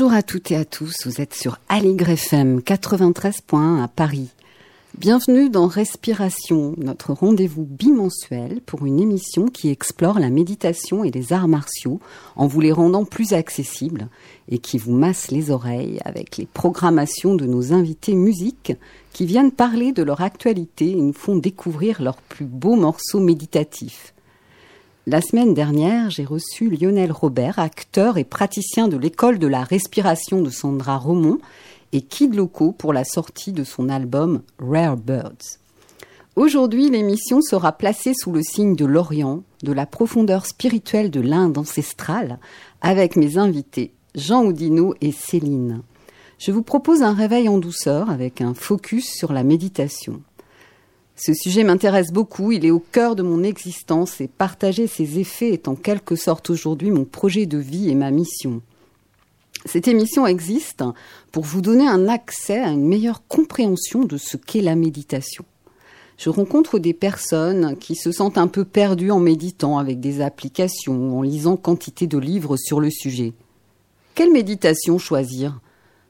Bonjour à toutes et à tous, vous êtes sur Aligre FM 93.1 à Paris. Bienvenue dans Respiration, notre rendez-vous bimensuel pour une émission qui explore la méditation et les arts martiaux en vous les rendant plus accessibles et qui vous masse les oreilles avec les programmations de nos invités musiques qui viennent parler de leur actualité et nous font découvrir leurs plus beaux morceaux méditatifs. La semaine dernière, j'ai reçu Lionel Robert, acteur et praticien de l'école de la respiration de Sandra Romont, et Kid Loco pour la sortie de son album Rare Birds. Aujourd'hui, l'émission sera placée sous le signe de l'Orient, de la profondeur spirituelle de l'Inde ancestrale, avec mes invités Jean Oudinot et Céline. Je vous propose un réveil en douceur avec un focus sur la méditation. Ce sujet m'intéresse beaucoup, il est au cœur de mon existence et partager ses effets est en quelque sorte aujourd'hui mon projet de vie et ma mission. Cette émission existe pour vous donner un accès à une meilleure compréhension de ce qu'est la méditation. Je rencontre des personnes qui se sentent un peu perdues en méditant avec des applications, en lisant quantité de livres sur le sujet. Quelle méditation choisir?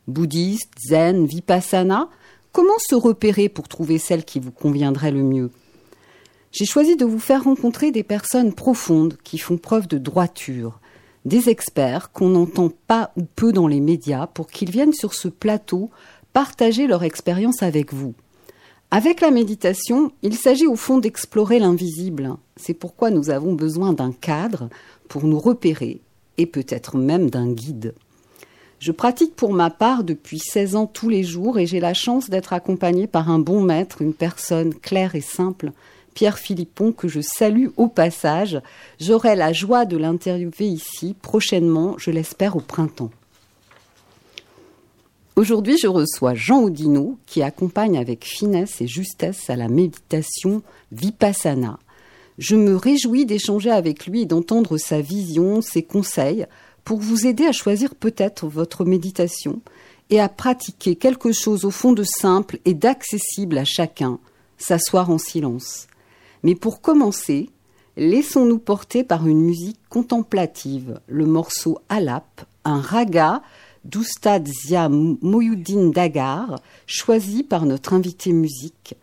Bouddhiste, zen, vipassana? Comment se repérer pour trouver celle qui vous conviendrait le mieux? J'ai choisi de vous faire rencontrer des personnes profondes qui font preuve de droiture, des experts qu'on n'entend pas ou peu dans les médias pour qu'ils viennent sur ce plateau partager leur expérience avec vous. Avec la méditation, il s'agit au fond d'explorer l'invisible. C'est pourquoi nous avons besoin d'un cadre pour nous repérer et peut-être même d'un guide. Je pratique pour ma part depuis 16 ans tous les jours et j'ai la chance d'être accompagnée par un bon maître, une personne claire et simple, Pierre Philippon, que je salue au passage. J'aurai la joie de l'interviewer ici prochainement, je l'espère au printemps. Aujourd'hui, je reçois Jean Oudinot qui accompagne avec finesse et justesse à la méditation Vipassana. Je me réjouis d'échanger avec lui et d'entendre sa vision, ses conseils pour vous aider à choisir peut-être votre méditation et à pratiquer quelque chose au fond de simple et d'accessible à chacun, s'asseoir en silence. Mais pour commencer, laissons-nous porter par une musique contemplative, le morceau Alap, un raga d'Oustad Zia Moyuddin Dagar, choisi par notre invitée musique,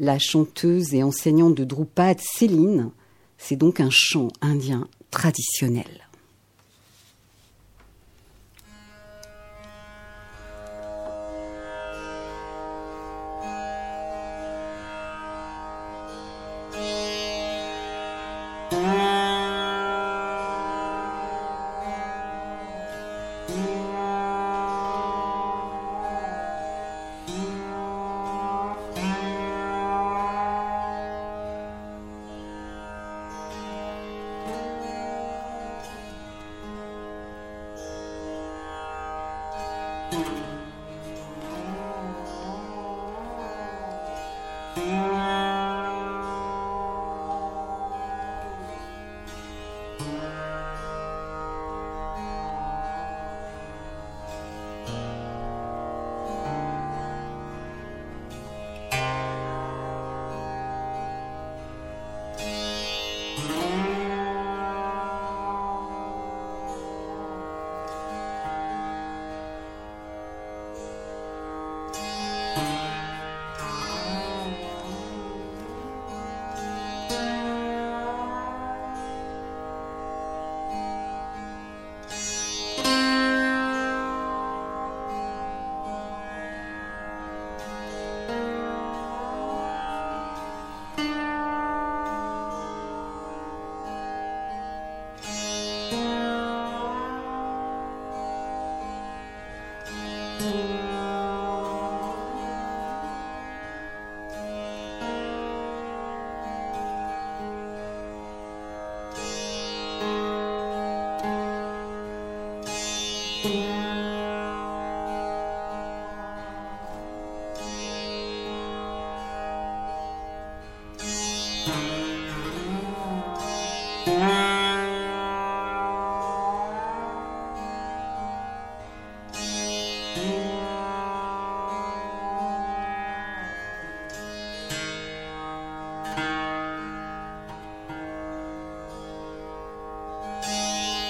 la chanteuse et enseignante de Drupad Céline. C'est donc un chant indien traditionnel.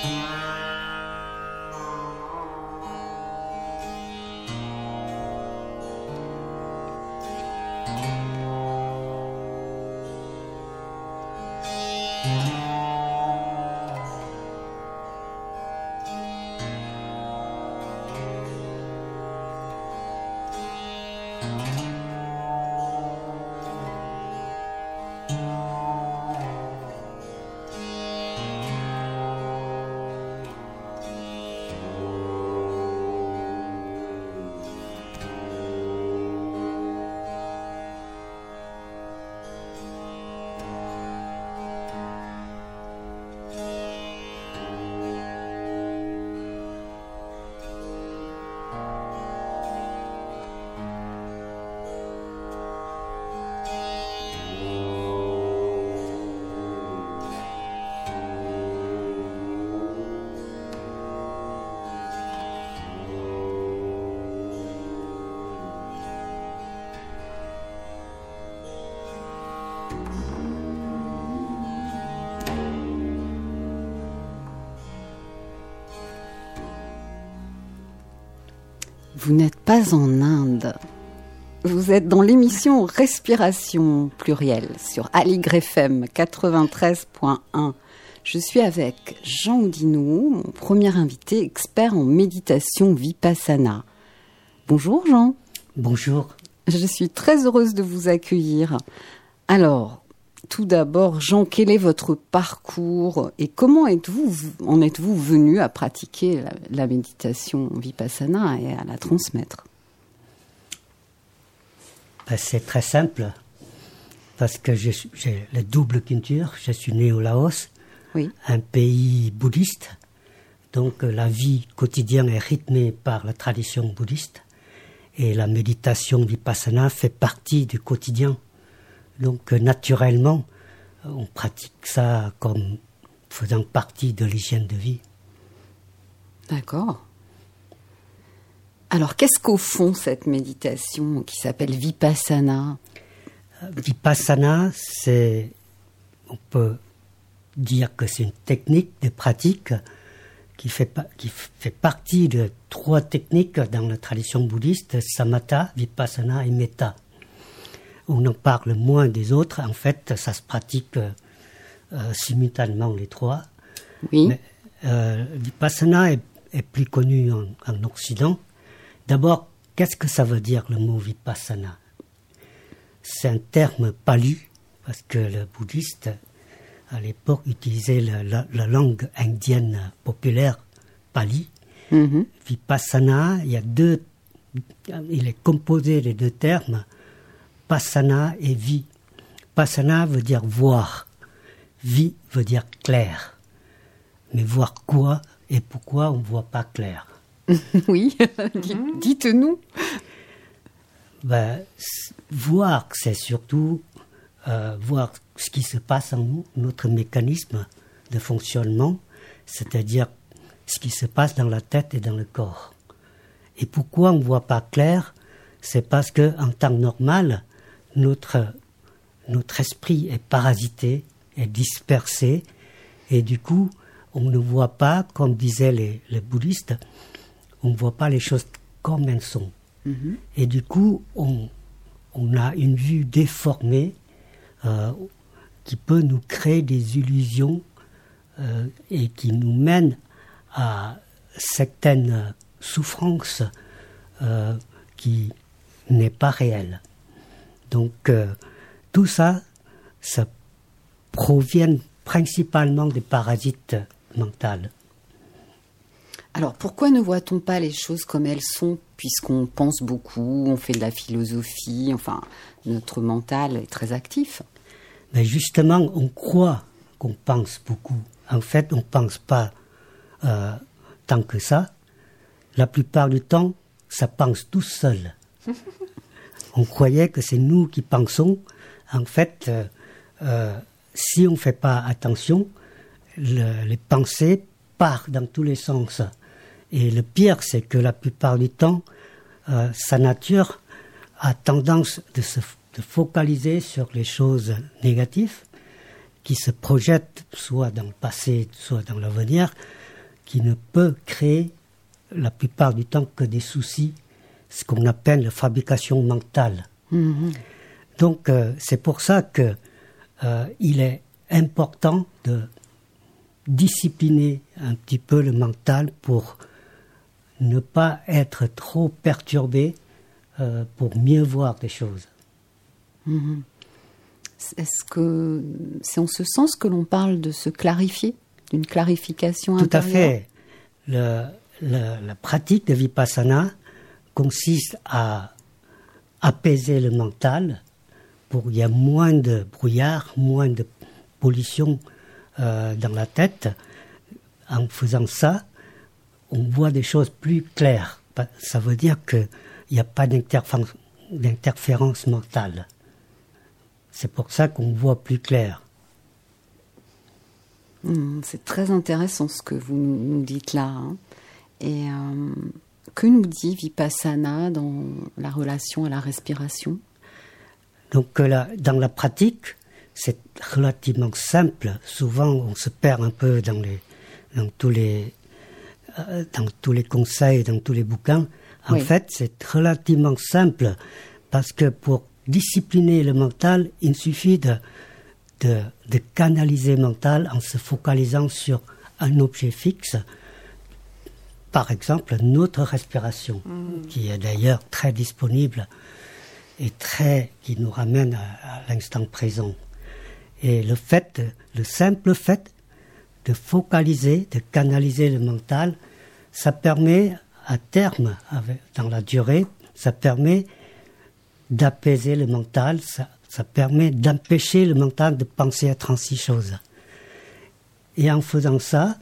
Bye. Vous n'êtes pas en Inde. Vous êtes dans l'émission Respiration plurielle sur Aligre FM 93.1. Je suis avec Jean Oudinou, mon premier invité expert en méditation vipassana. Bonjour Jean. Bonjour. Je suis très heureuse de vous accueillir. Alors, tout d'abord, Jean, quel est votre parcours et comment êtes-vous, en êtes-vous venu à pratiquer la, méditation vipassana et à la transmettre? Ben, C'est très simple, parce que j'ai la double culture. Je suis né au Laos, un pays bouddhiste, donc la vie quotidienne est rythmée par la tradition bouddhiste, et la méditation vipassana fait partie du quotidien donc euh, naturellement, on pratique ça comme faisant partie de l'hygiène de vie. D'accord. Alors qu'est-ce qu'au fond cette méditation qui s'appelle Vipassana? Euh, Vipassana, c'est, on peut dire que c'est une technique de pratique qui fait, qui fait partie de trois techniques dans la tradition bouddhiste, Samatha, Vipassana et Metta on en parle moins des autres. En fait, ça se pratique euh, euh, simultanément les trois. Oui. Euh, Vipassana est, plus connu en, Occident. D'abord, qu'est-ce que ça veut dire le mot Vipassana? C'est un terme palu, parce que le bouddhiste, à l'époque, utilisait la, langue indienne populaire pali. Mm-hmm. Vipassana, il y a deux, il est composé des deux termes Passana et vie. Passana veut dire voir. Vie veut dire clair. Mais voir quoi et pourquoi on ne voit pas clair Oui, dites-nous. Ben, voir, c'est surtout euh, voir ce qui se passe en nous, notre mécanisme de fonctionnement, c'est-à-dire ce qui se passe dans la tête et dans le corps. Et pourquoi on ne voit pas clair C'est parce que en temps normal, notre, notre esprit est parasité, est dispersé, et du coup, on ne voit pas, comme disaient les, les bouddhistes, on ne voit pas les choses comme elles sont. Mm-hmm. Et du coup, on, on, a une vue déformée euh, qui peut nous créer des illusions euh, et qui nous mène à certaines souffrances euh, qui n'est pas réelle. Donc euh, tout ça, ça provient principalement des parasites mentaux. Alors pourquoi ne voit-on pas les choses comme elles sont puisqu'on pense beaucoup, on fait de la philosophie, enfin notre mental est très actif? Mais justement, on croit qu'on pense beaucoup. En fait, on ne pense pas euh, tant que ça. La plupart du temps, ça pense tout seul. on croyait que c'est nous qui pensons. En fait, euh, euh, si on ne fait pas attention, les pensées partent dans tous les sens. Et le pire, c'est que la plupart du temps, euh, sa nature a tendance de se focaliser sur les choses négatives qui se projettent soit dans le passé, soit dans l'avenir, qui ne peut créer la plupart du temps que des soucis, ce qu'on appelle la fabrication mentale. Mm-hmm. Donc euh, c'est pour ça que euh, il est important de discipliner un petit peu le mental pour ne pas être trop perturbé euh, pour mieux voir des choses. Mhm. Est-ce que c'est en ce sens que l'on parle de se clarifier, d'une clarification Tout à fait. la pratique de vipassana consiste à apaiser le mental pour qu'il y ait moins de brouillard, moins de pollution euh, dans la tête. En faisant ça, on voit des choses plus claires. Ça veut dire qu'il n'y a pas d'interférence mentale. C'est pour ça qu'on voit plus clair. Hmm, c'est très intéressant ce que vous nous dites là. Hein. Et euh, que nous dit Vipassana dans la relation à la respiration Donc euh, dans la pratique, c'est relativement simple. Souvent, on se perd un peu dans, les, dans tous les euh, dans tous les conseils, dans tous les bouquins. En fait, c'est relativement simple parce que pour discipliner le mental, il suffit de, de, canaliser le mental en se focalisant sur un objet fixe. Par exemple, notre respiration, mm. qui est d'ailleurs très disponible et très, qui nous ramène à, à l'instant présent. Et le fait, le simple fait de focaliser, de canaliser le mental, ça permet à terme, dans la durée, ça permet d'apaiser le mental, ça, ça permet d'empêcher le mental de penser à 36 choses. Et en faisant ça,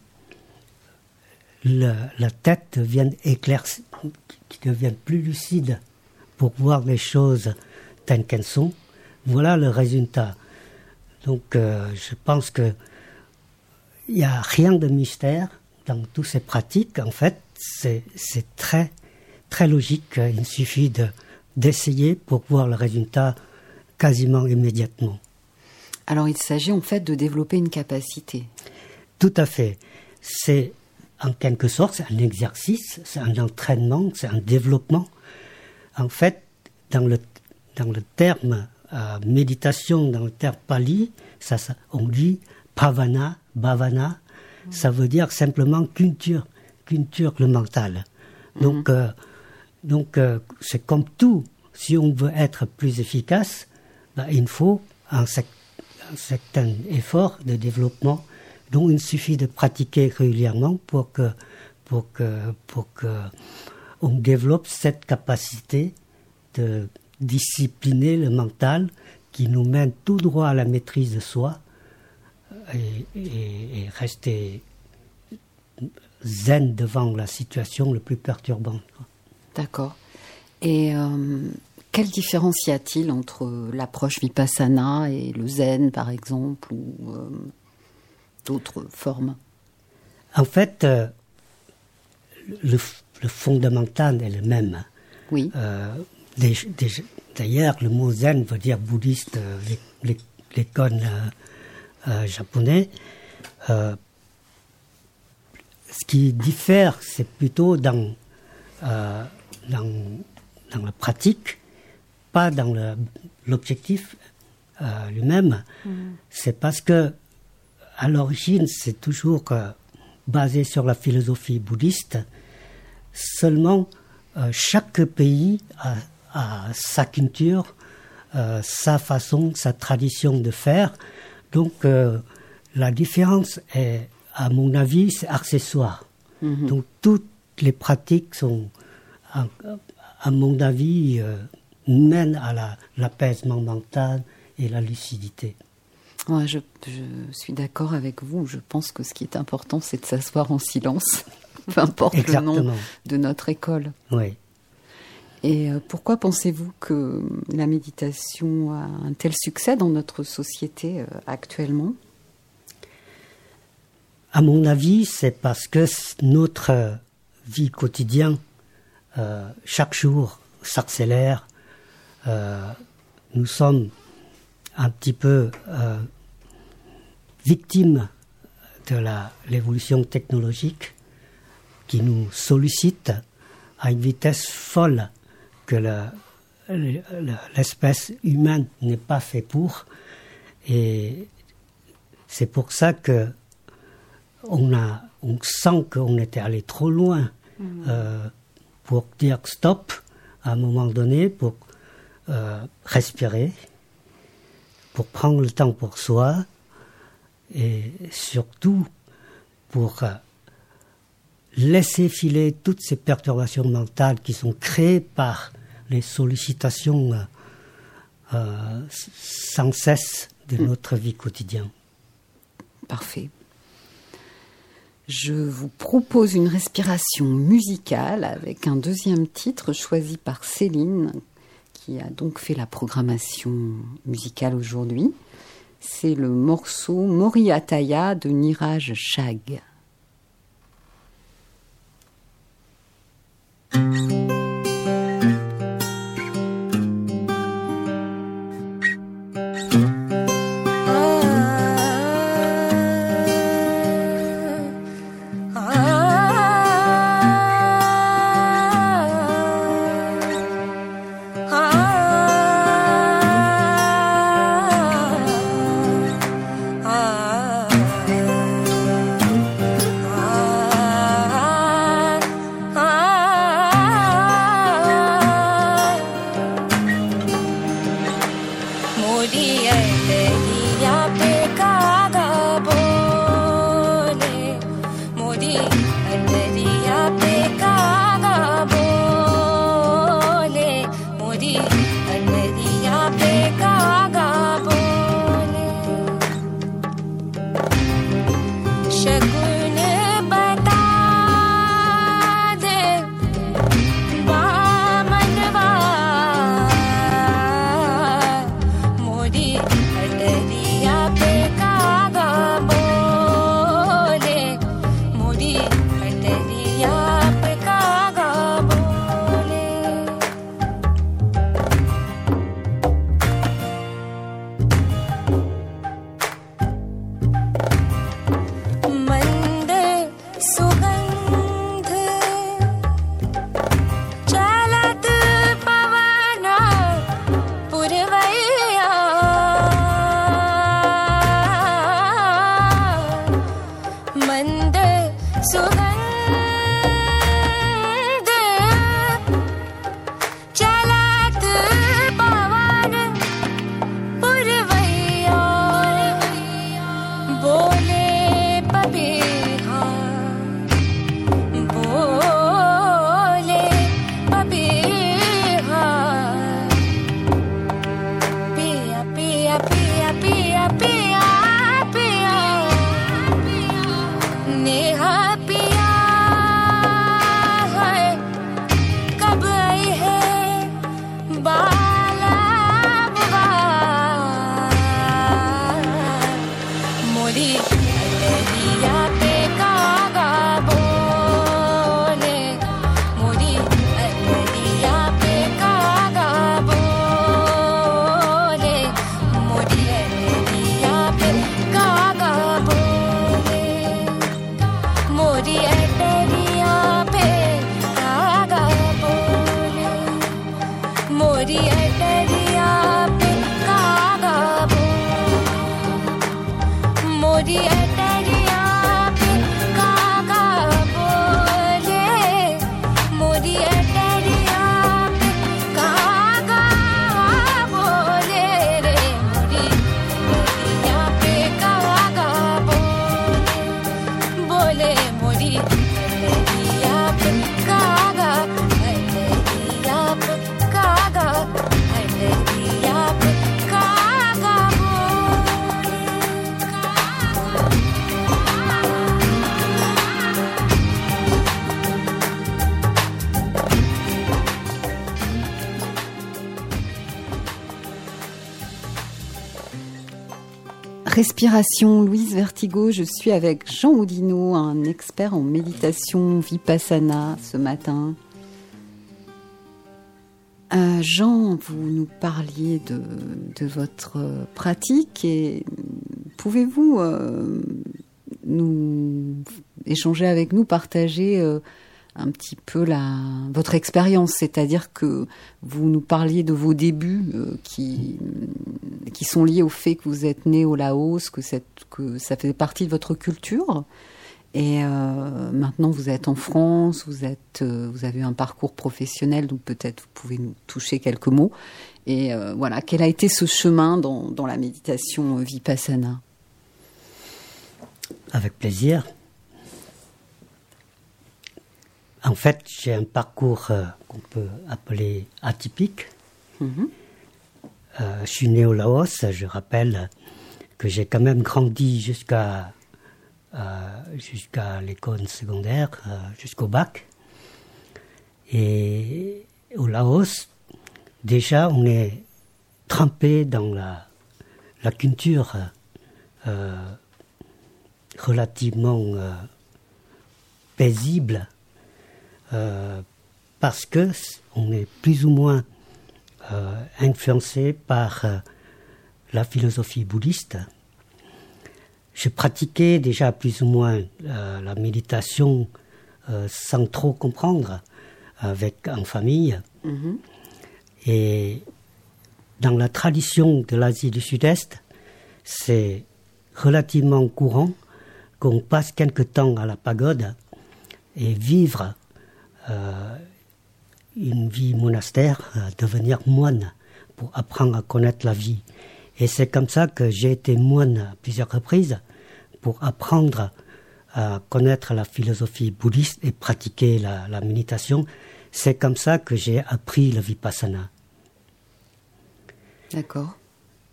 la tête devient éclaircie, qui devient plus lucide pour voir les choses telles qu'elles sont. Voilà le résultat. Donc euh, je pense que il n'y a rien de mystère dans toutes ces pratiques. En fait, c'est très très logique. Il suffit de d'essayer pour voir le résultat quasiment immédiatement. Alors il s'agit en fait de développer une capacité. Tout à fait. C'est en quelque sorte un exercice, c'est un entraînement, c'est un développement. En fait, dans le, dans le terme euh, méditation dans le terme pali, ça, on dit pavana, bhavana, ça veut dire simplement culture, culture le mental. Donc, mhm. euh, donc euh, c'est comme tout. Si on veut être plus efficace, ben, il faut un, un, certain effort de développement dont il suffit de pratiquer régulièrement pour que, pour que, pour que on développe cette capacité de discipliner le mental qui nous mène tout droit à la maîtrise de soi et, rester zen devant la situation le plus perturbante. D'accord. Et euh, quelle différence y a-t-il entre l'approche vipassana et le zen, par exemple, ou euh, d'autres formes En fait, euh, le, fondamental est le même. Oui. D'ailleurs, le mot zen veut dire bouddhiste, l'école euh, euh, japonais. Euh, ce qui diffère, c'est plutôt dans, dans, dans, la pratique, pas dans l'objectif lui-même. Mm. C'est parce que, à l'origine, c'est toujours basé sur la philosophie bouddhiste. Seulement, chaque pays a sa culture, euh, sa façon, sa tradition de faire. Donc euh, la différence est, à mon avis, c'est accessoire. Mhm. Donc toutes les pratiques sont, à, mon avis, euh, mènent à l'apaisement mental et la lucidité. Ouais, je, je suis d'accord avec vous. Je pense que ce qui est important, c'est de s'asseoir en silence, peu importe le nom de notre école. Oui. Et euh, pourquoi pensez-vous que la méditation a un tel succès dans notre société euh, actuellement? À mon avis, c'est parce que notre vie quotidienne, euh, chaque jour, s'accélère. nous sommes un petit peu victimes de l'évolution technologique qui nous sollicite à une vitesse folle que l'espèce humaine n'est pas fait pour. Et c'est pour ça que on, a, on sent qu'on était allé trop loin mm. euh, pour dire stop à un moment donné, pour euh, respirer, pour prendre le temps pour soi et surtout pour euh, laisser filer toutes ces perturbations mentales qui sont créées par les sollicitations euh, euh, sans cesse de mm. notre vie quotidienne. Parfait. Je vous propose une respiration musicale avec un deuxième titre choisi par Céline, qui a donc fait la programmation musicale aujourd'hui. C'est le morceau Moriataya de Niraj Shag. Louise Vertigo, je suis avec Jean Oudinot, un expert en méditation vipassana ce matin. Euh, Jean, vous nous parliez de, votre pratique et pouvez-vous euh, nous échanger avec nous, partager euh, un petit peu la, votre expérience, c'est-à-dire que vous nous parliez de vos débuts qui, qui sont liés au fait que vous êtes né au Laos, que, que ça fait partie de votre culture. Et euh, maintenant, vous êtes en France, vous, êtes, euh, vous avez un parcours professionnel, donc peut-être vous pouvez nous toucher quelques mots. Et euh, voilà, quel a été ce chemin dans, dans la méditation vipassana? Avec plaisir. En fait, j'ai un parcours qu'on peut appeler atypique. Mm-hmm. je suis né au Laos, je rappelle que j'ai quand même grandi jusqu'à euh, jusqu'à l'école secondaire, euh, jusqu'au bac. Et au Laos, déjà, on est trempé dans la, la culture euh, relativement paisible parce que on est plus ou moins influencé par la philosophie bouddhiste je pratiquais déjà plus ou moins euh, la méditation euh, sans trop comprendre avec en famille. Mm-hmm. Et dans la tradition de l'Asie du Sud-Est, c'est relativement courant qu'on passe quelque temps à la pagode et vivre euh, une vie monastère, devenir moine pour apprendre à connaître la vie. Et c'est comme ça que j'ai été moine à plusieurs reprises pour apprendre à connaître la philosophie bouddhiste et pratiquer la, méditation. C'est comme ça que j'ai appris le vipassana. D'accord.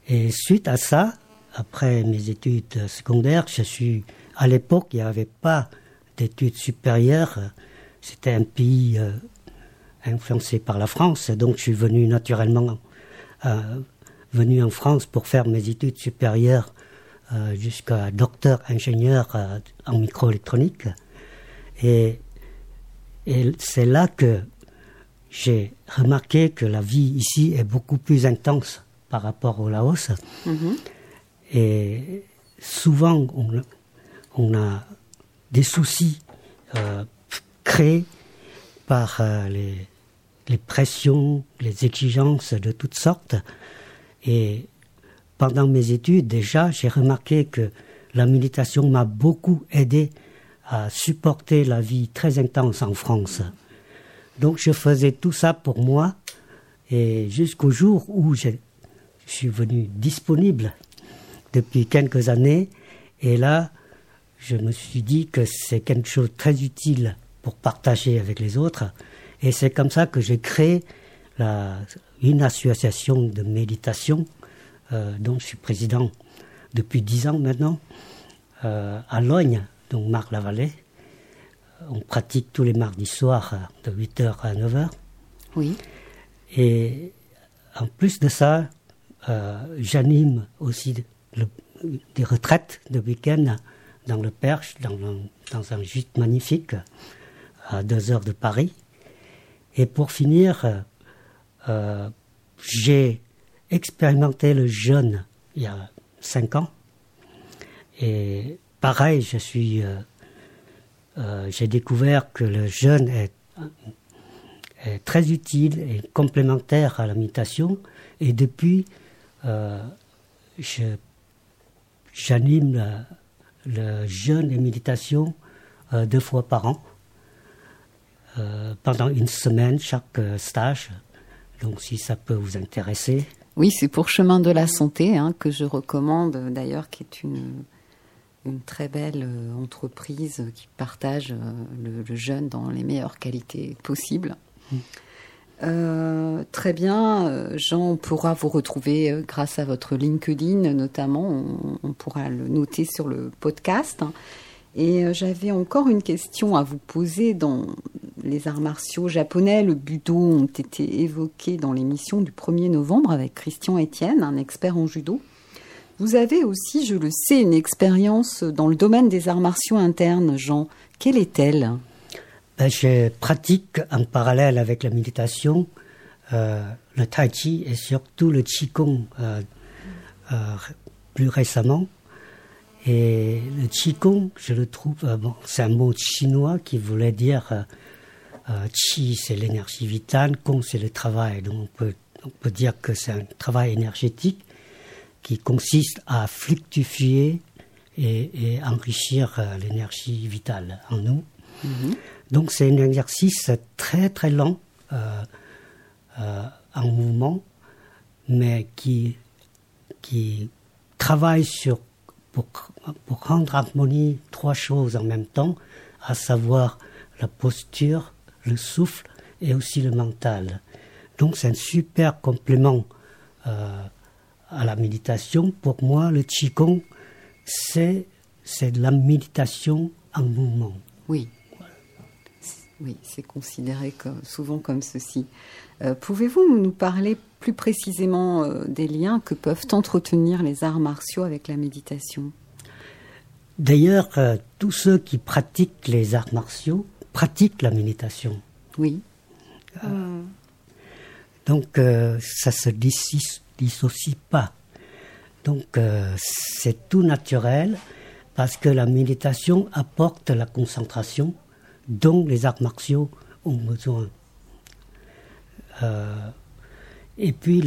Et suite à ça, après mes études secondaires, je suis à l'époque, il n'y avait pas d'études supérieures. C'était un pays euh, influencé par la France, donc je suis venu naturellement euh, venu en France pour faire mes études supérieures euh, jusqu'à docteur ingénieur en microélectronique. Et, et c'est là que j'ai remarqué que la vie ici est beaucoup plus intense par rapport au Laos. Mm-hmm. Et souvent, on, on, a des soucis euh, créés par les, les pressions, les exigences de toutes sortes. Et pendant mes études, déjà, j'ai remarqué que la méditation m'a beaucoup aidé à supporter la vie très intense en France. Donc je faisais tout ça pour moi et jusqu'au jour où je suis venu disponible depuis quelques années et là je me suis dit que c'est quelque chose de très utile pour partager avec les autres et c'est comme ça que j'ai créé une association de méditation euh, dont je suis président depuis dix ans maintenant, euh, à Logne, donc Marc-la-Vallée. On pratique tous les mardis soirs de 8h à 9h. Oui. Et en plus de ça, euh, j'anime aussi des retraites de week-end dans le Perche, dans, dans, un gîte magnifique à deux heures de Paris. Et pour finir, j'ai expérimenté le jeûne il y a cinq ans. Et pareil, je suis, euh, euh, j'ai découvert que le jeûne est, très utile et complémentaire à la méditation. Et depuis, euh, j'anime le, jeûne et méditation deux fois par an, pendant une semaine chaque stage. Donc si ça peut vous intéresser, oui, c'est pour Chemin de la Santé hein, que je recommande d'ailleurs, qui est une, une très belle euh, entreprise qui partage euh, le, jeune dans les meilleures qualités possibles. Mm. Euh, très bien, Jean, on pourra vous retrouver grâce à votre LinkedIn notamment, on, on pourra le noter sur le podcast. Et j'avais encore une question à vous poser dans, les arts martiaux japonais, le budo, ont été évoqués dans l'émission du 1er novembre avec Christian Etienne, un expert en judo. Vous avez aussi, je le sais, une expérience dans le domaine des arts martiaux internes, Jean. Quelle est-elle? Ben, Je pratique en parallèle avec la méditation euh, le tai chi et surtout le qigong euh, euh, plus récemment. Et le qigong, je le trouve, bon, c'est un mot chinois qui voulait dire qi, c'est l'énergie vitale, gong, c'est le travail. Donc on peut, on peut dire que c'est un travail énergétique qui consiste à fluctuer et, enrichir l'énergie vitale en nous. Mm-hmm. Donc c'est un exercice très très lent euh, en mouvement, mais qui, qui travaille sur, pour, pour rendre harmonie trois choses en même temps, à savoir la posture, le souffle et aussi le mental. Donc c'est un super complément euh, à la méditation. Pour moi, le Qigong, c'est, de la méditation en mouvement. Oui. Oui, c'est considéré comme, souvent comme ceci. Euh, pouvez-vous nous parler plus précisément euh, des liens que peuvent entretenir les arts martiaux avec la méditation? D'ailleurs, euh, tous ceux qui pratiquent les arts martiaux pratiquent la méditation. Oui. Donc, ça se dissocie pas. Donc, c'est tout naturel parce que la méditation apporte la concentration dont les arts martiaux ont besoin. Euh, et puis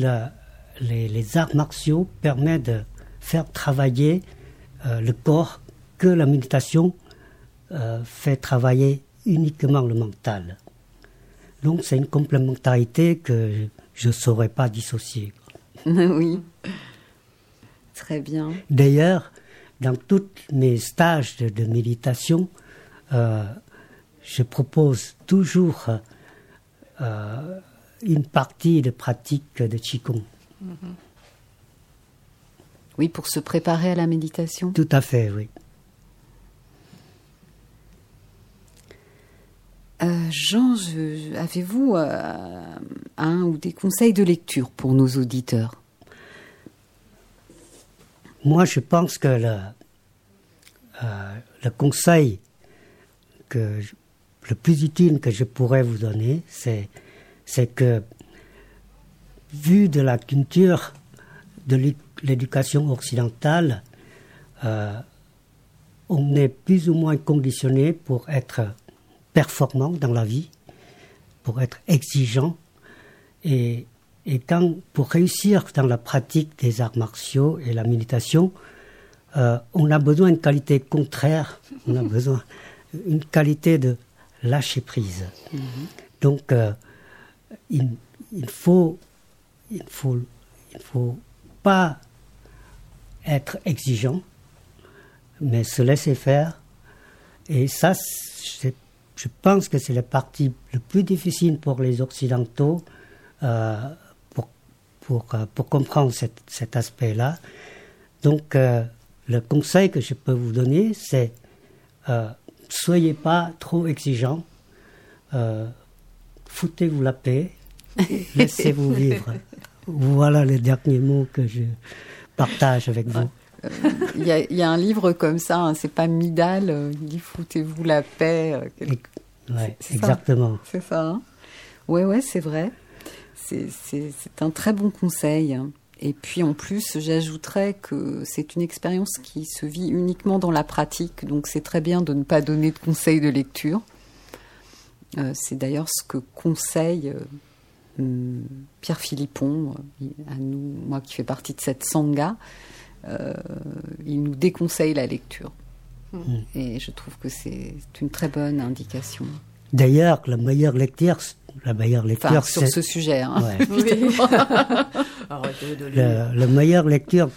les, arts martiaux permettent de faire travailler euh, le corps que la méditation euh, fait travailler uniquement le mental. Donc c'est une complémentarité que je ne saurais pas dissocier. oui, très bien. D'ailleurs, dans tous mes stages de, méditation, je propose toujours une partie de pratique de Qigong. Oui, pour se préparer à la méditation Tout à fait, oui. Euh, Jean, avez-vous euh, un ou des conseils de lecture pour nos auditeurs? Moi, je pense que le, euh, le conseil que le plus utile que je pourrais vous donner, c'est c'est que, vu de la culture de l'éducation occidentale, euh, on est plus ou moins conditionné pour être performant dans la vie, pour être exigeant. Et, et quand, pour réussir dans la pratique des arts martiaux et la méditation, euh, on a besoin d'une qualité contraire, on a besoin d'une qualité de lâcher prise. Mm-hmm. Donc, euh, il, il, faut, il faut, il faut pas être exigeant, mais se laisser faire. Et ça, je pense que c'est la partie le plus difficile pour les Occidentaux euh, pour, pour, euh, pour, comprendre cet, cet aspect-là. Donc, euh, le conseil que je peux vous donner, c'est euh, soyez pas trop exigeant foutez-vous la paix, laissez-vous vivre. Voilà les derniers mots que je partage avec vous. Il y, a un livre comme ça, hein, c'est pas Midal, euh, il dit foutez-vous la paix. Euh, exactement. C'est ça. Hein ouais, ouais, c'est vrai. C'est un très bon conseil. Et puis en plus, j'ajouterais que c'est une expérience qui se vit uniquement dans la pratique, donc c'est très bien de ne pas donner de conseils de lecture. Euh, c'est d'ailleurs ce que conseille euh, hum, Pierre Philippon, euh, à nous, moi qui fais partie de cette sangha. il nous déconseille la lecture. Mmh. Et je trouve que c'est une très bonne indication. D'ailleurs, la meilleure lecture, la meilleure lecture, sur ce sujet. Hein. la meilleure lecture,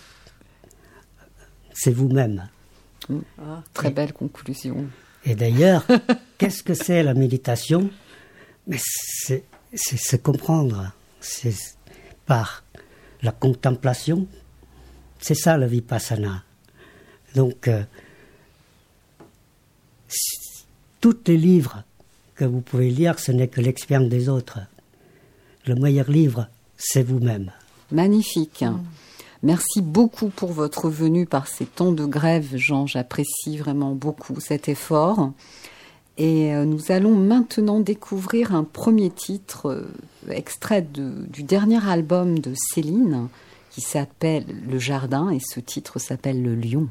c'est vous-même. Mmh. Ah, très belle conclusion. Et d'ailleurs, qu'est-ce que c'est la méditation? Mais c'est se comprendre. C'est par la contemplation. C'est ça le vipassana. Donc, euh, tous les livres que vous pouvez lire, ce n'est que l'expérience des autres. Le meilleur livre, c'est vous-même. Magnifique. Mm. Merci beaucoup pour votre venue par ces temps de grève, Jean. J'apprécie vraiment beaucoup cet effort. Et euh, nous allons maintenant découvrir un premier titre euh, extrait du dernier album de Céline qui s'appelle Le Jardin et ce titre s'appelle Le Lion.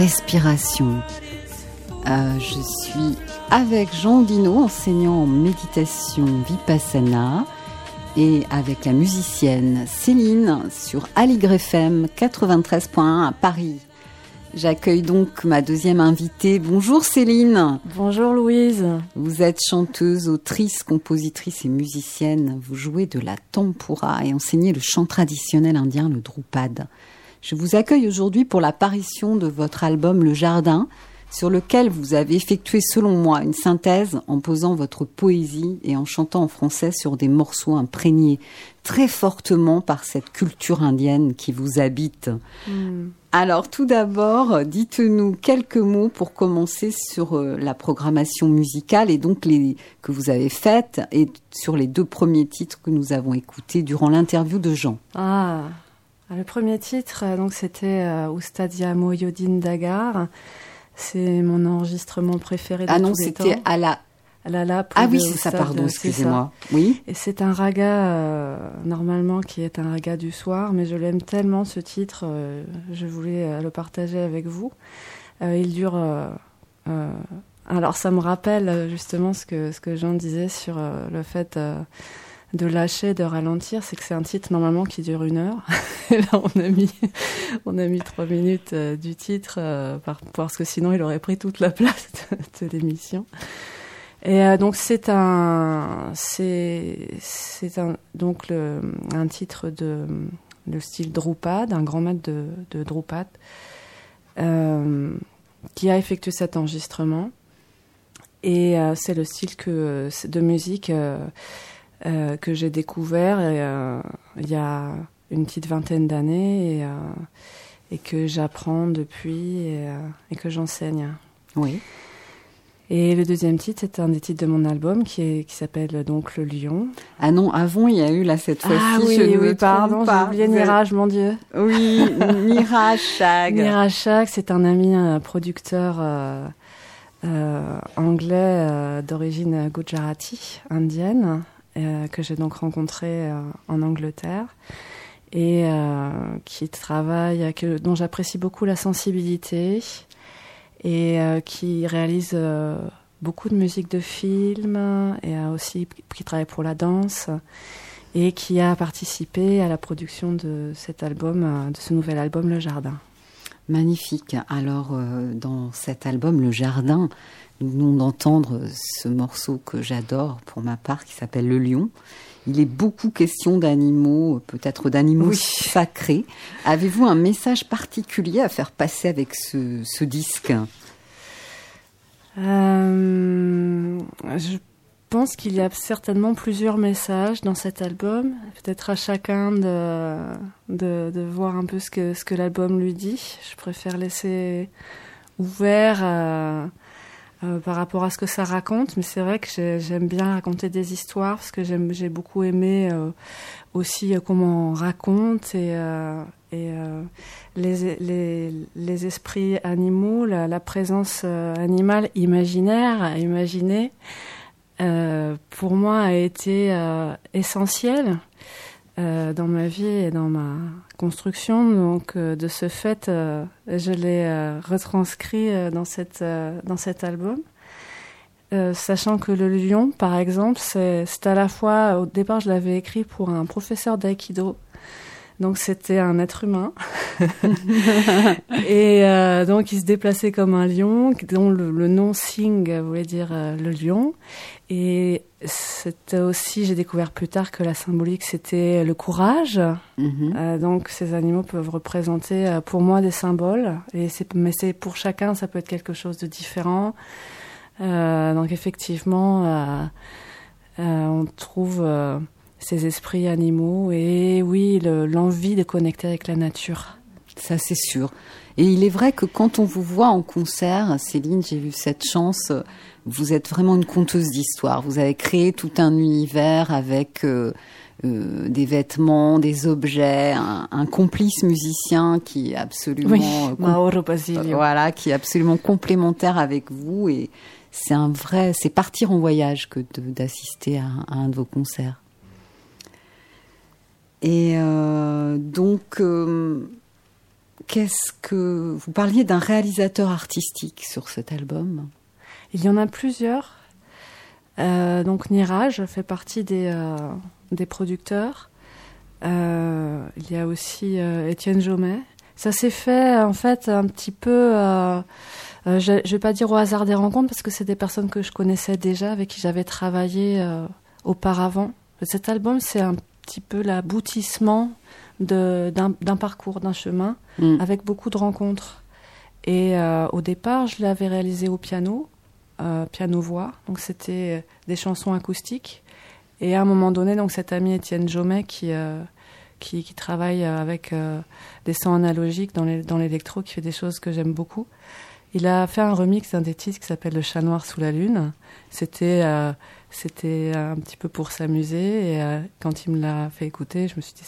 Respiration. Euh, je suis avec Jean Dino, enseignant en méditation Vipassana, et avec la musicienne Céline sur Aligre FM 93.1 à Paris. J'accueille donc ma deuxième invitée. Bonjour Céline. Bonjour Louise. Vous êtes chanteuse, autrice, compositrice et musicienne. Vous jouez de la tempura et enseignez le chant traditionnel indien, le drupad. Je vous accueille aujourd'hui pour l'apparition de votre album Le Jardin, sur lequel vous avez effectué, selon moi, une synthèse en posant votre poésie et en chantant en français sur des morceaux imprégnés très fortement par cette culture indienne qui vous habite. Hmm. Alors tout d'abord, dites-nous quelques mots pour commencer sur euh, la programmation musicale et donc les que vous avez faite et sur les deux premiers titres que nous avons écoutés durant l'interview de Jean. Ah, le premier titre, euh, donc c'était euh, Ustadia Yodin Dagar. C'est mon enregistrement préféré de Ah non, c'était à la. Alala Ah oui, c'est ça, pardon, excusez-moi. Oui. Et c'est un raga, euh, normalement, qui est un raga du soir, mais je l'aime tellement, ce titre, euh, je voulais euh, le partager avec vous. Il dure... alors, ça me rappelle justement ce que, ce que Jean disait sur le fait de lâcher, de ralentir, c'est que c'est un titre, normalement, qui dure une heure. Et là, on a mis, on a mis trois minutes euh, du titre, euh, par- parce que sinon, il aurait pris toute la place de, l'émission. Et euh, donc c'est un, c'est, un, donc un titre de le style Drupad, un grand maître de, de Drupad, qui a effectué cet enregistrement. Et c'est le style que, de musique euh, que j'ai découvert euh, il y a une petite vingtaine d'années et, euh, et que j'apprends depuis et, euh, et que j'enseigne. Oui. Et le deuxième titre, c'est un des titres de mon album qui, est, qui s'appelle donc Le Lion. Ah non, avant, il y a eu là cette fois-ci. Ah oui, je oui, trompe pardon, j'ai oublié Niraj, mon Dieu. Oui, Niraj Shag. Niraj c'est un ami un producteur euh, euh, anglais euh, d'origine gujarati, indienne, que j'ai donc rencontré euh, en Angleterre et euh, qui travaille, dont j'apprécie beaucoup la sensibilité et euh, qui réalise euh, beaucoup de musique de film et aussi qui travaille pour la danse et qui a participé à la production de cet album, euh, de ce nouvel album Le Jardin. Magnifique. Alors, euh, dans cet album, Le Jardin, venons d'entendre ce morceau que j'adore pour ma part, qui s'appelle Le Lion. Il est beaucoup question d'animaux, peut-être d'animaux Oui. sacrés. Avez-vous un message particulier à faire passer avec ce, ce disque? Euh, je pense qu'il y a certainement plusieurs messages dans cet album. Peut-être à chacun de, de, de voir un peu ce que, ce que l'album lui dit. Je préfère laisser ouvert euh, euh, par rapport à ce que ça raconte. Mais c'est vrai que j'ai- j'aime bien raconter des histoires parce que j'ai beaucoup aimé euh, aussi euh, comment on raconte et, euh, et euh, les, les, les esprits animaux, la, la présence animale imaginaire, euh, pour moi a été essentielle euh, dans ma vie et dans ma construction. Donc, euh, de ce fait, euh, je l'ai retranscrit dans, cette, dans cet album. Sachant que le lion, par exemple, c'est à la fois, au départ, je l'avais écrit pour un professeur d'aïkido. Donc c'était un être humain. et euh, donc il se déplaçait comme un lion, dont le, le nom Sing voulait dire euh, le lion. Et c'était aussi, j'ai découvert plus tard que la symbolique c'était le courage. Mhm. Euh, donc ces animaux peuvent représenter euh, pour moi des symboles, et c'est, mais c'est pour chacun, ça peut être quelque chose de différent. Donc effectivement, on trouve ces esprits animaux et oui, le- l'envie de connecter avec la nature. Ça, c'est sûr. Et il est vrai que quand on vous voit en concert, Céline, j'ai eu cette chance, vous êtes vraiment une conteuse d'histoire. Vous avez créé tout un univers avec euh, euh, des vêtements, des objets, un, un complice musicien qui est absolument Oui, euh, com- Mauro Basilio. voilà, qui est absolument complémentaire avec vous et c'est un vrai, c'est partir en voyage que d'assister à un de vos concerts. Et euh, donc, euh, qu'est-ce que vous parliez d'un réalisateur artistique sur cet album? Il y en a plusieurs. Euh, donc Niraj fait partie des, des producteurs. Il y a aussi Étienne Jomet. Ça s'est fait en fait un petit peu, je ne vais pas dire au hasard des rencontres parce que c'est des personnes que je connaissais déjà, avec qui j'avais travaillé auparavant. Cet album, c'est un petit peu l'aboutissement d'un parcours, d'un chemin Mm. avec beaucoup de rencontres. Et euh, au départ, je l'avais réalisé au piano, euh, piano-voix. Donc c'était des chansons acoustiques. Et à un moment donné, donc cet ami Étienne Jomet qui, euh, qui, qui travaille avec des sons analogiques dans les- dans l'électro, qui fait des choses que j'aime beaucoup. Il a fait un remix d'un des titres qui s'appelle Le chat noir sous la lune. C'était c'était un petit peu pour s'amuser. Et euh, quand il me l'a fait écouter, je me suis dit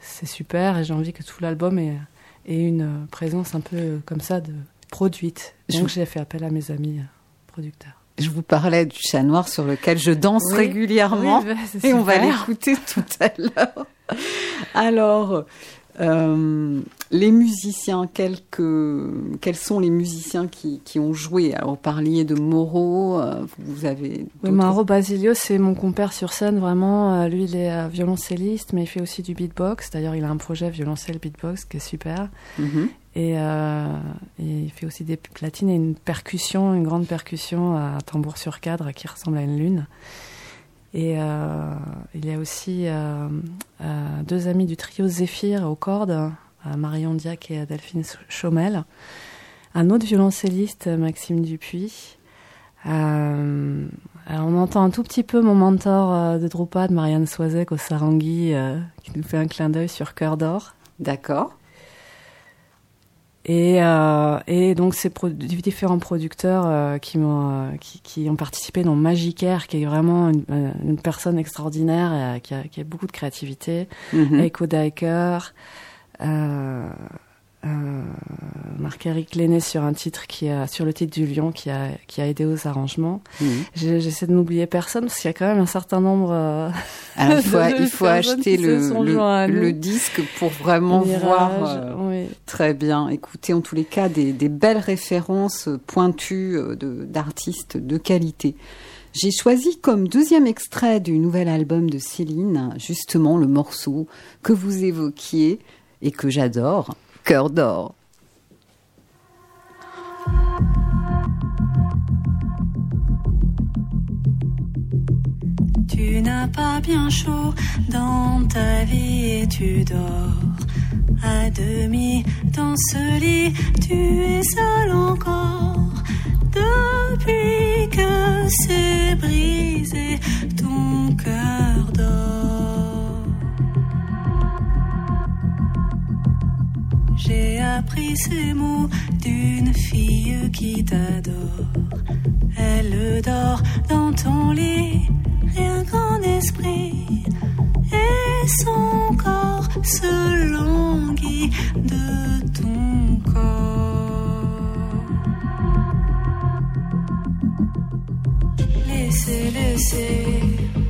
c'est super et j'ai envie que tout l'album ait, ait une présence un peu comme ça de produite. Donc j'ai fait appel à mes amis producteurs. Je vous parlais du chat noir sur lequel je danse régulièrement bah, et on va l'écouter tout à l'heure. Alors, euh, les musiciens, quels, quels sont les musiciens qui, qui ont joué? Alors, vous parliez de Moreau, euh, vous avez... Oui, Mauro Basilio, c'est mon compère sur scène, vraiment. Euh, lui, il est violoncelliste, mais il fait aussi du beatbox. D'ailleurs, il a un projet violoncelle beatbox qui est super. Mhm. et, il fait aussi des platines et une percussion, une grande percussion à tambour sur cadre qui ressemble à une lune. Et euh, il y a aussi euh, euh, deux amis du trio Zéphyr aux cordes, Marion Diac et Delphine Chaumel. Un autre violoncelliste, Maxime Dupuis. on entend un tout petit peu mon mentor de Drupad, Marianne Soisek au Sarangui, qui nous fait un clin d'œil sur Cœur d'Or. D'accord. Et, euh, et donc ces différents producteurs euh, qui, m'ont, euh, qui, qui, ont participé, dont Magicaire, qui est vraiment une, euh, une personne extraordinaire, et, qui, a, qui, a, beaucoup de créativité, mm Echo Diker, euh, Marc-Éric Lenné sur un titre qui a, sur le titre du Lion qui a, qui a aidé aux arrangements. Mhm. J'essaie de n'oublier personne parce qu'il y a quand même un certain nombre. Euh, Alors, il faut, il faut acheter le, le, le, disque pour vraiment voir. Euh, très bien. Écoutez, en tous les cas, des, des belles références pointues d'artistes de, de qualité. J'ai choisi comme deuxième extrait du nouvel album de Céline, justement le morceau que vous évoquiez et que j'adore, cœur d'or. Tu n'as pas bien chaud dans ta vie et tu dors à demi dans ce lit. Tu es seul encore depuis que c'est brisé ton cœur d'or. J'ai appris ces mots d'une fille qui t'adore. Elle dort dans ton lit, rien qu'en esprit. Et son corps se languit de ton corps. Laissez, laissez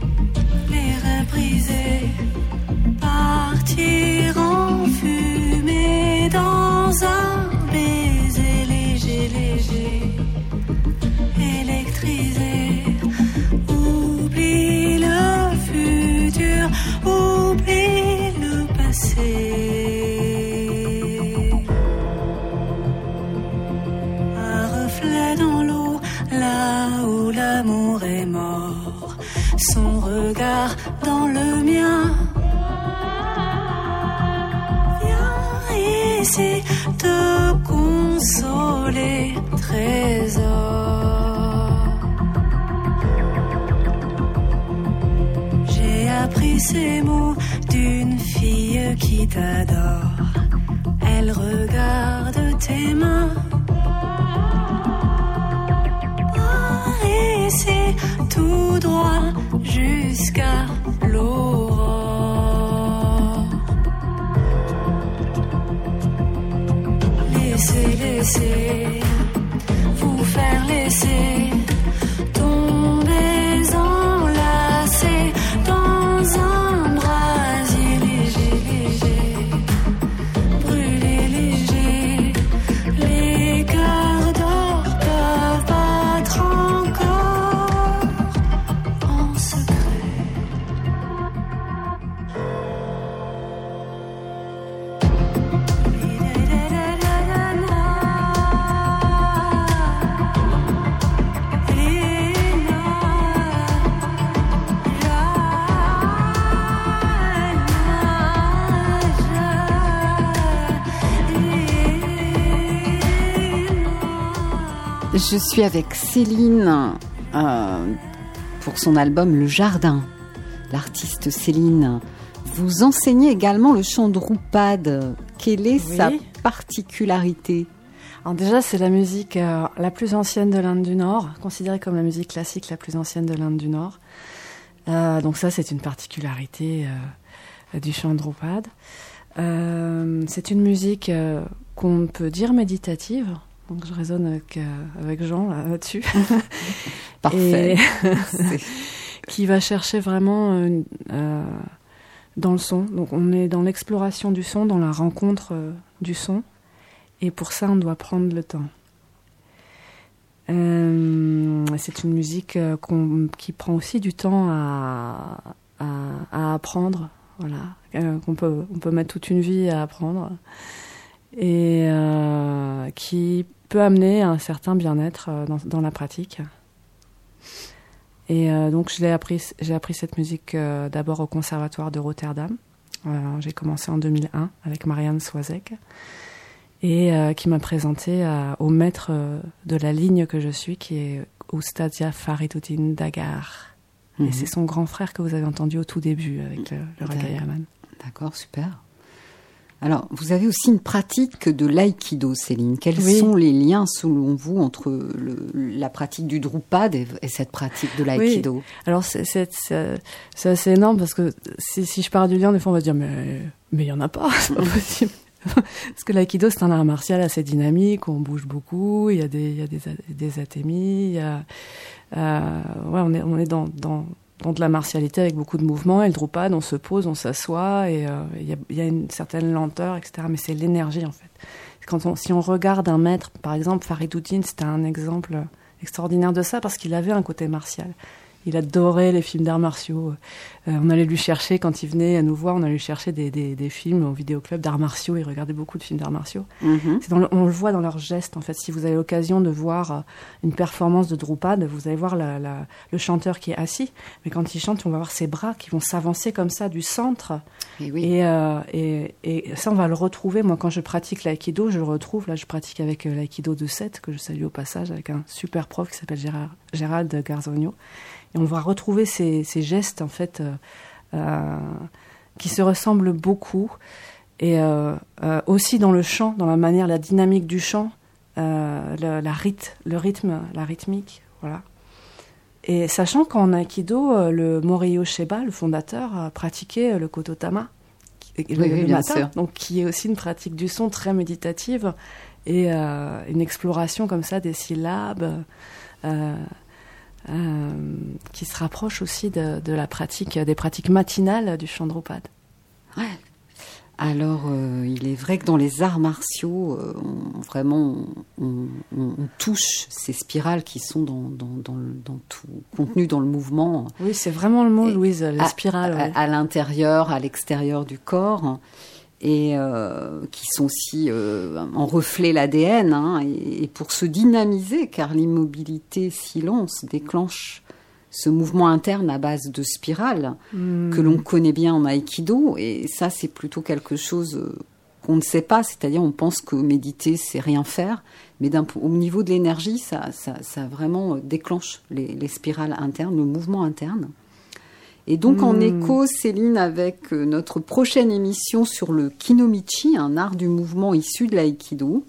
t'adore. Elle regarde tes mains. Je suis avec Céline euh, pour son album Le Jardin. L'artiste Céline, vous enseignez également le chant de roupade. Quelle est sa particularité? Alors déjà, c'est la musique euh, la plus ancienne de l'Inde du Nord, considérée comme la musique classique la plus ancienne de l'Inde du Nord. Euh, donc ça, c'est une particularité euh, du chant Drupad. c'est une musique qu'on peut dire méditative, Donc je résonne avec, euh, avec Jean là-dessus. Parfait. qui va chercher vraiment euh, dans le son. Donc on est dans l'exploration du son, dans la rencontre euh, du son. Et pour ça, on doit prendre le temps. Euh, c'est une musique qui prend aussi du temps à, à, apprendre. Voilà. qu'on peut, on peut mettre toute une vie à apprendre. Et qui peut amener un certain bien-être dans, dans la pratique. Et euh, donc j'ai appris, cette musique euh, d'abord au conservatoire de Rotterdam. Euh, j'ai commencé en 2001 avec Marianne Soisek et qui m'a présenté au maître de la ligne que je suis, qui est Oustadia Fariduddin Dagar. Et mhm. c'est son grand frère que vous avez entendu au tout début avec le, le D'accord, super. Alors, vous avez aussi une pratique de l'aïkido, Céline. Quels sont les liens, selon vous, entre le, la pratique du Drupad et, cette pratique de l'aïkido? Oui. Alors, c'est assez énorme parce que si, si, je parle du lien, des fois, on va se dire, mais mais il y en a pas, c'est pas possible. Parce que l'aïkido, c'est un art martial assez dynamique, on bouge beaucoup, il y a des, il y a des, des athémies, il y a, euh, ouais, on est, on est dans, dans, dans de la martialité avec beaucoup de mouvements. Et le Drupad, on se pose, on s'assoit, et euh, il y, a une certaine lenteur, etc. Mais c'est l'énergie, en fait. Quand si on regarde un maître, par exemple, Faridoudine, c'était un exemple extraordinaire de ça, parce qu'il avait un côté martial. Il adorait les films d'arts martiaux. Euh, on allait lui chercher, quand il venait à nous voir, on allait lui chercher des, des, des films au vidéoclub d'arts martiaux. Il regardait beaucoup de films d'arts martiaux. Mhm. on le voit dans leurs gestes, en fait. Si vous avez l'occasion de voir euh, une performance de Drupad, vous allez voir la, la, le chanteur qui est assis. Mais quand il chante, on va voir ses bras qui vont s'avancer comme ça du centre. Et, oui. euh, et, et, ça, on va le retrouver. Moi, quand je pratique l'aïkido, je le retrouve. Là, je pratique avec l'aïkido de 7, que je salue au passage, avec un super prof qui s'appelle Gérard, Gérald Garzogno. Et on va retrouver ces, ces gestes, en fait, euh, euh, qui se ressemblent beaucoup. Et euh, aussi dans le chant, dans la manière, la dynamique du chant, le, la rythme, le rythme, la rythmique, voilà. Et sachant qu'en Aikido, le Morio Sheba, le fondateur, pratiquait le Kototama le, oui, matin, donc qui est aussi une pratique du son très méditative et euh, une exploration comme ça des syllabes. Euh, qui se rapproche aussi de, de, la pratique, des pratiques matinales du. Ouais. Alors, euh, il est vrai que dans les arts martiaux, euh, on, vraiment, on, on, on, touche ces spirales qui sont dans, dans, dans, dans tout, contenues dans le mouvement. Oui, c'est vraiment le mot, Et Louise. À, à, à l'intérieur, à l'extérieur du corps et euh, qui sont aussi euh, en reflet l'ADN, hein, et, et, pour se dynamiser, car l'immobilité silence déclenche ce mouvement interne à base de spirale mmh. que l'on connaît bien en aïkido, et ça c'est plutôt quelque chose euh, qu'on ne sait pas, c'est-à-dire on pense que méditer c'est rien faire, mais au niveau de l'énergie, ça, ça, ça, vraiment déclenche les, les spirales internes, le mouvement interne. Et donc mmh. en hmm. écho, Céline, avec euh, notre prochaine émission sur le kinomichi, un art du mouvement issu de l'aïkido,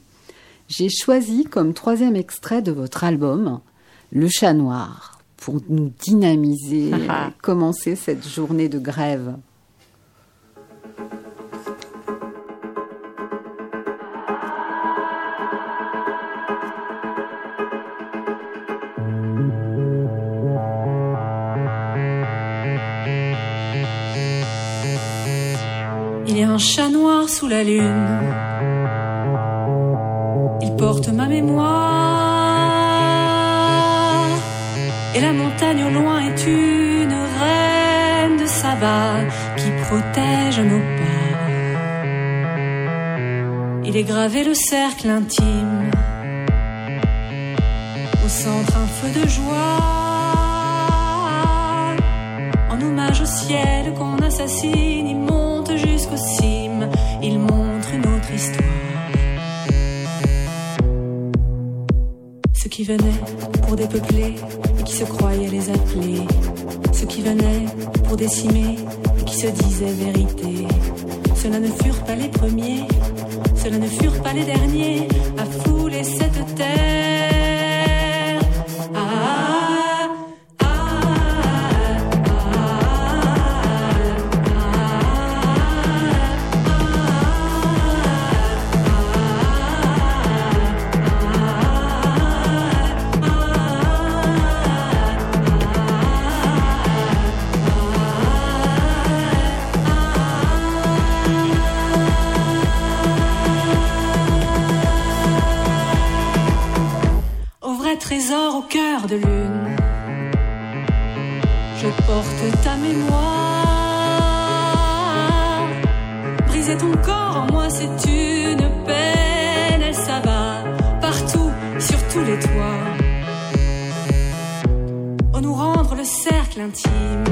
j'ai choisi comme troisième extrait de votre album Le chat noir pour nous dynamiser et commencer cette journée de grève. Sous la lune. Il porte ma mémoire. Et la montagne au loin est une reine de sabbat qui protège nos pas. Il est gravé le cercle intime. Au centre un feu de joie. En hommage au ciel qu'on assassine, il monte jusqu'au cime, il montre une autre histoire. Ceux qui venaient pour dépeupler et qui se croyaient les appeler. Ceux qui venaient pour décimer qui se disaient vérité. Ceux-là ne furent pas les premiers, ceux-là ne furent pas les derniers à fouler cette terre. Je porte ta mémoire. Briser ton corps en moi, c'est une peine. Elle s'abat partout, sur tous les toits. Oh, nous rendre le cercle intime.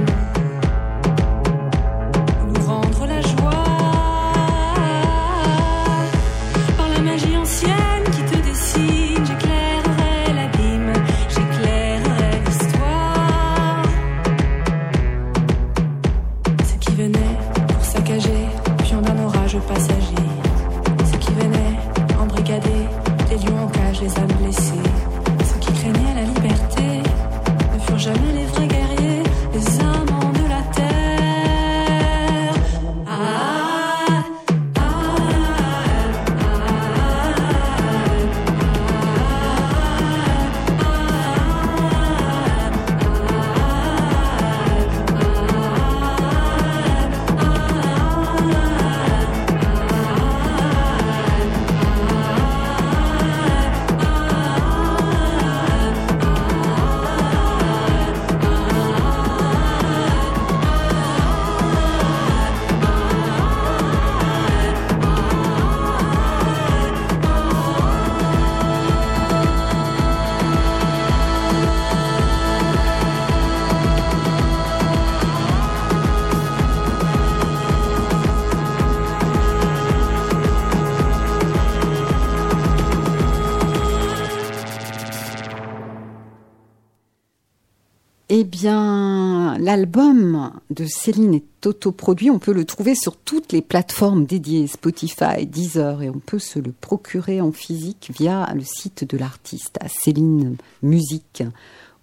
Eh bien, l'album de Céline est autoproduit. On peut le trouver sur toutes les plateformes dédiées, Spotify, Deezer, et on peut se le procurer en physique via le site de l'artiste, à Céline Musique,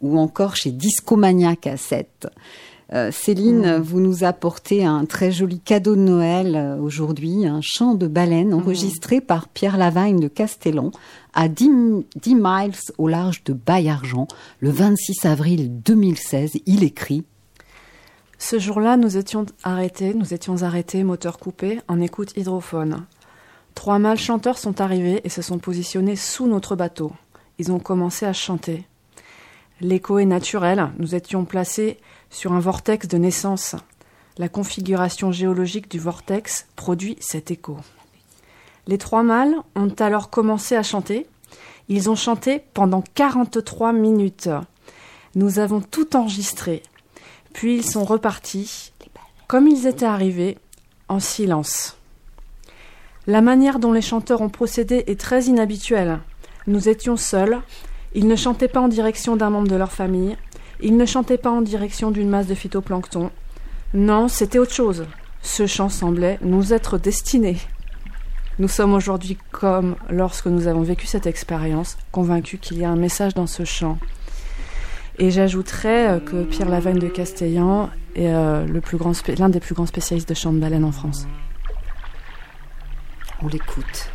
ou encore chez Discomania Cassette. Euh, Céline, vous nous apportez un très joli cadeau de Noël euh, aujourd'hui, un chant de baleine enregistré par Pierre Lavagne de Castellon à 10, 10 miles au large de Baillargent le 26 avril 2016. Il écrit Ce jour-là, nous étions arrêtés, nous étions arrêtés, moteur coupé, en écoute hydrophone. Trois mâles chanteurs sont arrivés et se sont positionnés sous notre bateau. Ils ont commencé à chanter. L'écho est naturel, nous étions placés sur un vortex de naissance. La configuration géologique du vortex produit cet écho. Les trois mâles ont alors commencé à chanter. Ils ont chanté pendant 43 minutes. Nous avons tout enregistré. Puis ils sont repartis, comme ils étaient arrivés, en silence. La manière dont les chanteurs ont procédé est très inhabituelle. Nous étions seuls. Ils ne chantaient pas en direction d'un membre de leur famille. Ils ne chantaient pas en direction d'une masse de phytoplancton. Non, c'était autre chose. Ce chant semblait nous être destiné. Nous sommes aujourd'hui, comme lorsque nous avons vécu cette expérience, convaincus qu'il y a un message dans ce chant. Et j'ajouterais euh, que Pierre Lavagne de Castellan est euh, l'un des plus grands spécialistes de chant de baleine en France. On l'écoute.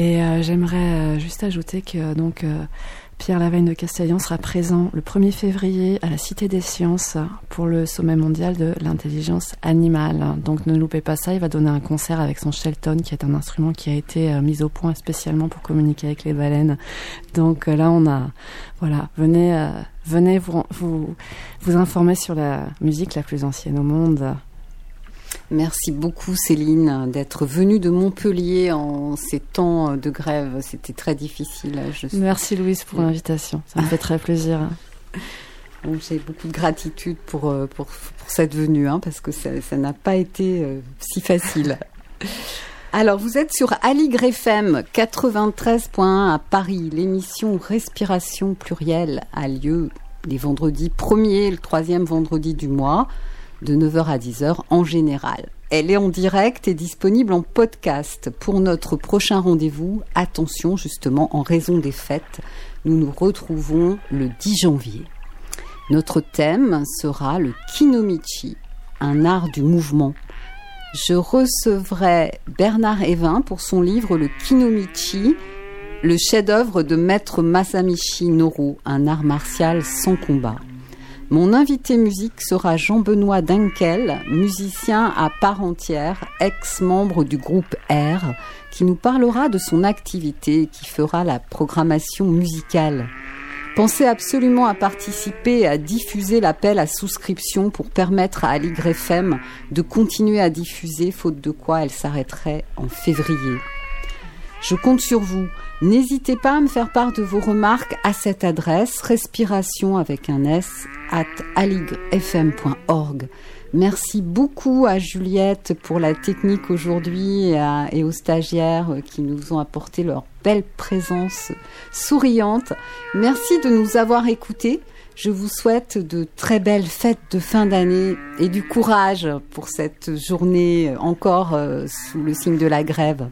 Et euh, j'aimerais euh, juste ajouter que donc Pierre Lavagne de Castellan sera présent le 1er février à la Cité des Sciences pour le sommet mondial de l'intelligence animale. Donc ne loupez pas ça, il va donner un concert avec son Shelton qui est un instrument qui a été euh, mis au point spécialement pour communiquer avec les baleines. Donc euh, là on a voilà, venez euh, venez vous, vous vous informer sur la musique la plus ancienne au monde Merci beaucoup Céline d'être venue de Montpellier en ces temps de grève. C'était très difficile. Merci Louise pour l'invitation. Ça me fait très plaisir. J'ai beaucoup de gratitude pour, euh, pour, cette venue, hein, parce que ça n'a pas été euh, si facile. Alors, vous êtes sur Aligre FM 93.1 à Paris. L'émission Respiration plurielle a lieu les vendredis 1er et le troisième vendredi du mois de 9h à 10h en général. Elle est en direct et disponible en podcast. Pour notre prochain rendez-vous, attention justement, en raison des fêtes, nous nous retrouvons le 10 janvier. Notre thème sera le kinomichi, un art du mouvement. Je recevrai Bernard Evin pour son livre Le Kinomichi, le chef-d'œuvre de maître Masamichi Noro, un art martial sans combat. Mon invité musique sera Jean-Benoît Dunkel, musicien à part entière, ex-membre du groupe R, qui nous parlera de son activité et qui fera la programmation musicale. Pensez absolument à participer et à diffuser l'appel à souscription pour permettre à Aligre FM de continuer à diffuser, faute de quoi elle s'arrêterait en février. Je compte sur vous. N'hésitez pas à me faire part de vos remarques à cette adresse respiration avec un S at aligrefm.org. Merci beaucoup à Juliette pour la technique aujourd'hui et, aux stagiaires qui nous ont apporté leur belle présence souriante. Merci de nous avoir écoutés. Je vous souhaite de très belles fêtes de fin d'année et du courage pour cette journée encore euh, sous le signe de la grève.